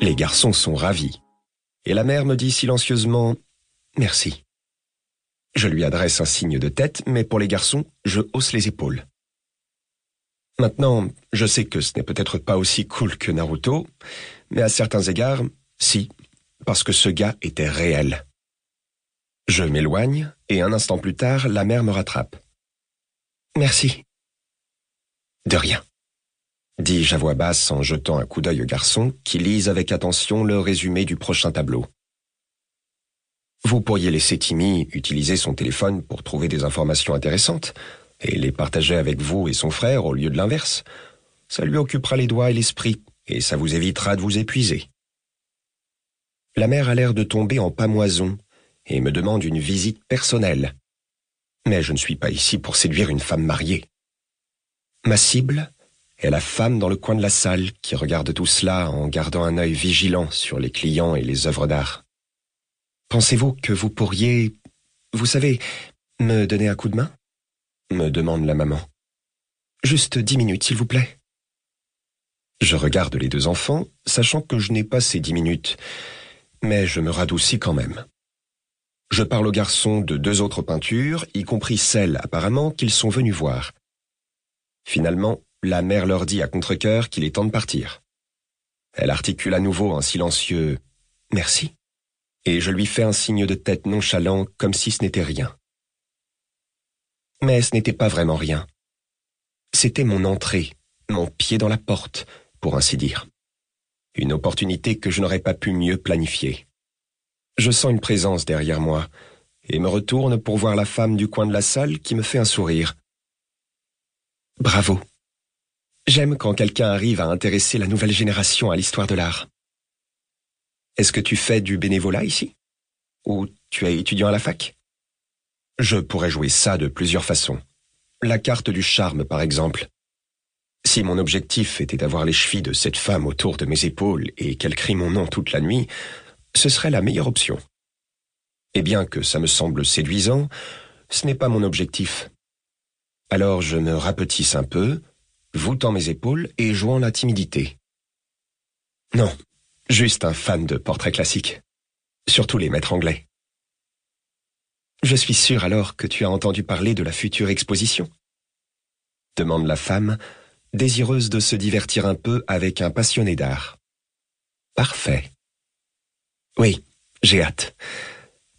Les garçons sont ravis. Et la mère me dit silencieusement Merci. Je lui adresse un signe de tête, mais pour les garçons, je hausse les épaules. Maintenant, je sais que ce n'est peut-être pas aussi cool que Naruto, mais à certains égards, si, parce que ce gars était réel. Je m'éloigne, et un instant plus tard, la mère me rattrape. Merci. De rien, dis-je à voix basse en jetant un coup d'œil au garçon qui lise avec attention le résumé du prochain tableau. Vous pourriez laisser Timmy utiliser son téléphone pour trouver des informations intéressantes et les partager avec vous et son frère au lieu de l'inverse. Ça lui occupera les doigts et l'esprit, et ça vous évitera de vous épuiser. La mère a l'air de tomber en pamoison et me demande une visite personnelle. Mais je ne suis pas ici pour séduire une femme mariée. Ma cible est la femme dans le coin de la salle qui regarde tout cela en gardant un œil vigilant sur les clients et les œuvres d'art. Pensez-vous que vous pourriez, vous savez, me donner un coup de main? me demande la maman. Juste dix minutes, s'il vous plaît. Je regarde les deux enfants, sachant que je n'ai pas ces dix minutes, mais je me radoucis quand même. Je parle aux garçons de deux autres peintures, y compris celles apparemment qu'ils sont venus voir. Finalement, la mère leur dit à contre qu'il est temps de partir. Elle articule à nouveau un silencieux Merci, et je lui fais un signe de tête nonchalant comme si ce n'était rien. Mais ce n'était pas vraiment rien. C'était mon entrée, mon pied dans la porte, pour ainsi dire. Une opportunité que je n'aurais pas pu mieux planifier. Je sens une présence derrière moi, et me retourne pour voir la femme du coin de la salle qui me fait un sourire. Bravo. J'aime quand quelqu'un arrive à intéresser la nouvelle génération à l'histoire de l'art. Est-ce que tu fais du bénévolat ici? Ou tu es étudiant à la fac? Je pourrais jouer ça de plusieurs façons. La carte du charme, par exemple. Si mon objectif était d'avoir les chevilles de cette femme autour de mes épaules et qu'elle crie mon nom toute la nuit, ce serait la meilleure option. Et bien que ça me semble séduisant, ce n'est pas mon objectif. Alors je me rapetisse un peu, voûtant mes épaules et jouant la timidité. Non, juste un fan de portraits classiques. Surtout les maîtres anglais. Je suis sûr alors que tu as entendu parler de la future exposition demande la femme, désireuse de se divertir un peu avec un passionné d'art. Parfait. Oui, j'ai hâte.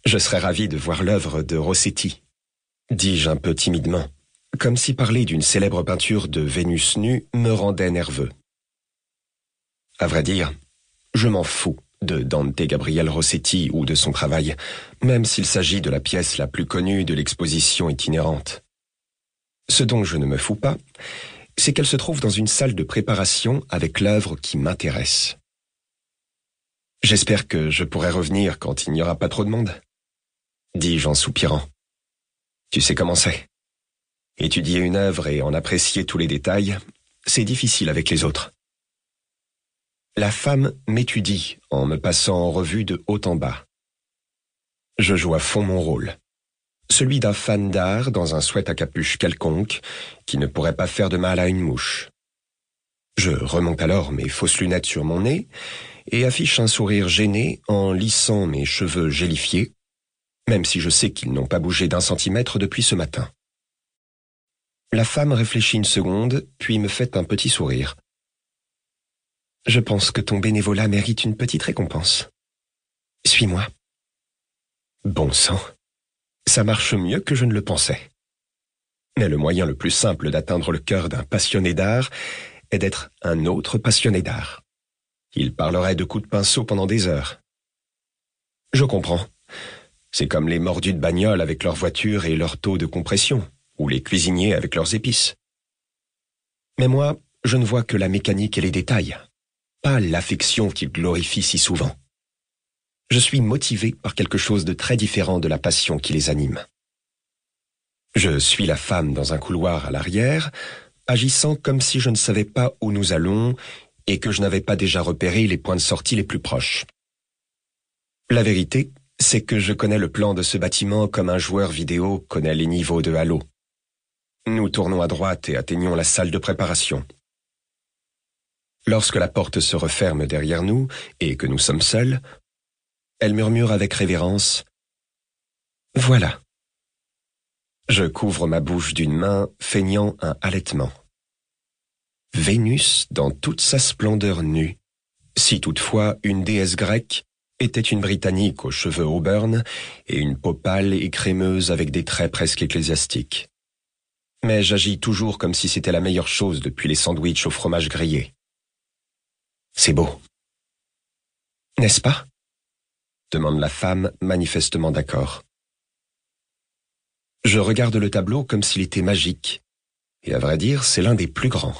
Je serais ravi de voir l'œuvre de Rossetti, dis-je un peu timidement, comme si parler d'une célèbre peinture de Vénus nue me rendait nerveux. À vrai dire, je m'en fous de Dante Gabriel Rossetti ou de son travail, même s'il s'agit de la pièce la plus connue de l'exposition itinérante. Ce dont je ne me fous pas, c'est qu'elle se trouve dans une salle de préparation avec l'œuvre qui m'intéresse. J'espère que je pourrai revenir quand il n'y aura pas trop de monde, dis-je en soupirant. Tu sais comment c'est. Étudier une œuvre et en apprécier tous les détails, c'est difficile avec les autres. La femme m'étudie en me passant en revue de haut en bas. Je joue à fond mon rôle. Celui d'un fan d'art dans un sweat à capuche quelconque qui ne pourrait pas faire de mal à une mouche. Je remonte alors mes fausses lunettes sur mon nez et affiche un sourire gêné en lissant mes cheveux gélifiés, même si je sais qu'ils n'ont pas bougé d'un centimètre depuis ce matin. La femme réfléchit une seconde, puis me fait un petit sourire. Je pense que ton bénévolat mérite une petite récompense. Suis-moi. Bon sang. Ça marche mieux que je ne le pensais. Mais le moyen le plus simple d'atteindre le cœur d'un passionné d'art est d'être un autre passionné d'art. Il parlerait de coups de pinceau pendant des heures. Je comprends. C'est comme les mordus de bagnole avec leur voiture et leur taux de compression, ou les cuisiniers avec leurs épices. Mais moi, je ne vois que la mécanique et les détails pas l'affection qu'il glorifie si souvent. Je suis motivé par quelque chose de très différent de la passion qui les anime. Je suis la femme dans un couloir à l'arrière, agissant comme si je ne savais pas où nous allons et que je n'avais pas déjà repéré les points de sortie les plus proches. La vérité, c'est que je connais le plan de ce bâtiment comme un joueur vidéo connaît les niveaux de Halo. Nous tournons à droite et atteignons la salle de préparation. Lorsque la porte se referme derrière nous et que nous sommes seuls, elle murmure avec révérence ⁇ Voilà ⁇ Je couvre ma bouche d'une main, feignant un halètement. Vénus, dans toute sa splendeur nue, si toutefois une déesse grecque, était une Britannique aux cheveux auburn et une peau pâle et crémeuse avec des traits presque ecclésiastiques. Mais j'agis toujours comme si c'était la meilleure chose depuis les sandwichs au fromage grillé. C'est beau. N'est-ce pas? demande la femme, manifestement d'accord. Je regarde le tableau comme s'il était magique, et à vrai dire, c'est l'un des plus grands.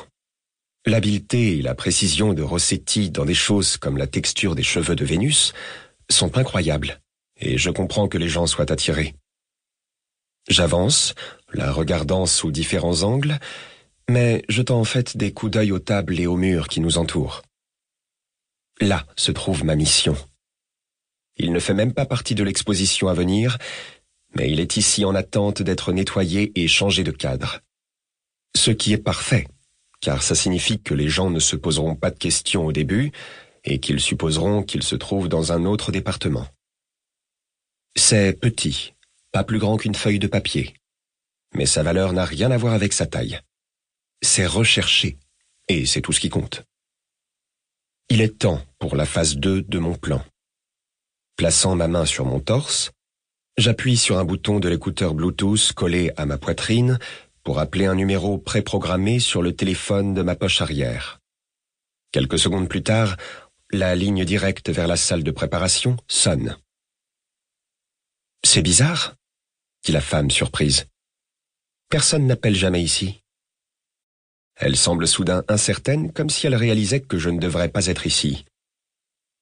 L'habileté et la précision de Rossetti dans des choses comme la texture des cheveux de Vénus sont incroyables, et je comprends que les gens soient attirés. J'avance, la regardant sous différents angles, mais jetant en fait des coups d'œil aux tables et aux murs qui nous entourent. Là se trouve ma mission. Il ne fait même pas partie de l'exposition à venir, mais il est ici en attente d'être nettoyé et changé de cadre. Ce qui est parfait, car ça signifie que les gens ne se poseront pas de questions au début et qu'ils supposeront qu'ils se trouvent dans un autre département. C'est petit, pas plus grand qu'une feuille de papier, mais sa valeur n'a rien à voir avec sa taille. C'est recherché, et c'est tout ce qui compte. Il est temps pour la phase 2 de mon plan. Plaçant ma main sur mon torse, j'appuie sur un bouton de l'écouteur Bluetooth collé à ma poitrine pour appeler un numéro préprogrammé sur le téléphone de ma poche arrière. Quelques secondes plus tard, la ligne directe vers la salle de préparation sonne. C'est bizarre, dit la femme surprise. Personne n'appelle jamais ici. Elle semble soudain incertaine, comme si elle réalisait que je ne devrais pas être ici.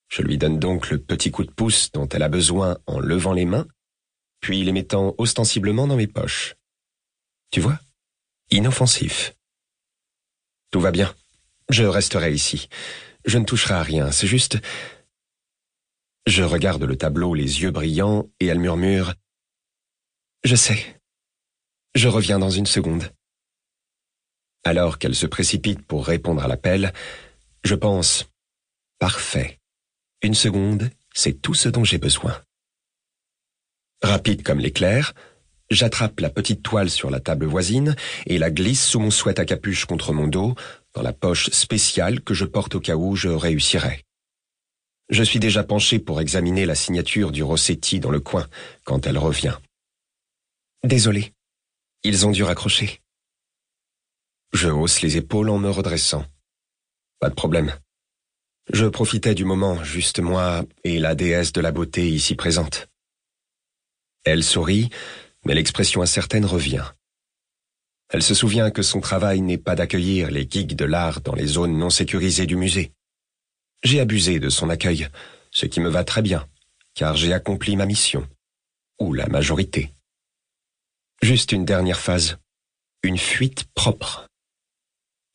Je lui donne donc le petit coup de pouce dont elle a besoin en levant les mains, puis les mettant ostensiblement dans mes poches. Tu vois? Inoffensif. Tout va bien. Je resterai ici. Je ne toucherai à rien, c'est juste... Je regarde le tableau les yeux brillants et elle murmure ⁇ Je sais. Je reviens dans une seconde. ⁇ Alors qu'elle se précipite pour répondre à l'appel, je pense ⁇ Parfait. Une seconde, c'est tout ce dont j'ai besoin. Rapide comme l'éclair, J'attrape la petite toile sur la table voisine et la glisse sous mon sweat à capuche contre mon dos, dans la poche spéciale que je porte au cas où je réussirais. Je suis déjà penché pour examiner la signature du Rossetti dans le coin quand elle revient. Désolé, ils ont dû raccrocher. Je hausse les épaules en me redressant. Pas de problème. Je profitais du moment, juste moi et la déesse de la beauté ici présente. Elle sourit, mais l'expression incertaine revient. Elle se souvient que son travail n'est pas d'accueillir les geeks de l'art dans les zones non sécurisées du musée. J'ai abusé de son accueil, ce qui me va très bien, car j'ai accompli ma mission, ou la majorité. Juste une dernière phase, une fuite propre.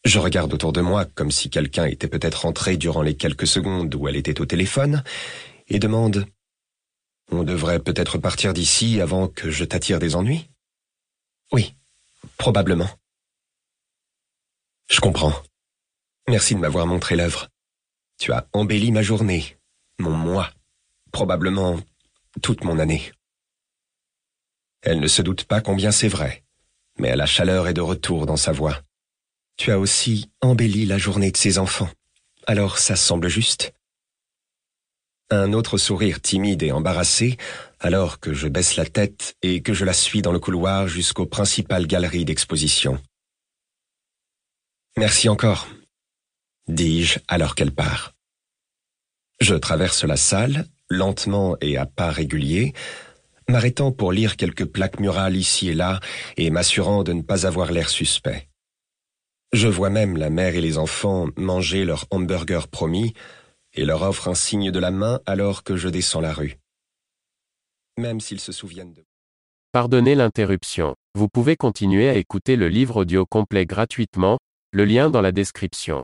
Je regarde autour de moi comme si quelqu'un était peut-être entré durant les quelques secondes où elle était au téléphone, et demande on devrait peut-être partir d'ici avant que je t'attire des ennuis? Oui, probablement. Je comprends. Merci de m'avoir montré l'œuvre. Tu as embelli ma journée, mon moi, probablement toute mon année. Elle ne se doute pas combien c'est vrai, mais la chaleur est de retour dans sa voix. Tu as aussi embelli la journée de ses enfants, alors ça semble juste. Un autre sourire timide et embarrassé, alors que je baisse la tête et que je la suis dans le couloir jusqu'aux principales galeries d'exposition. Merci encore, dis-je alors qu'elle part. Je traverse la salle, lentement et à pas réguliers, m'arrêtant pour lire quelques plaques murales ici et là et m'assurant de ne pas avoir l'air suspect. Je vois même la mère et les enfants manger leur hamburger promis, et leur offre un signe de la main alors que je descends la rue. Même s'ils se souviennent de... Pardonnez l'interruption. Vous pouvez continuer à écouter le livre audio complet gratuitement, le lien dans la description.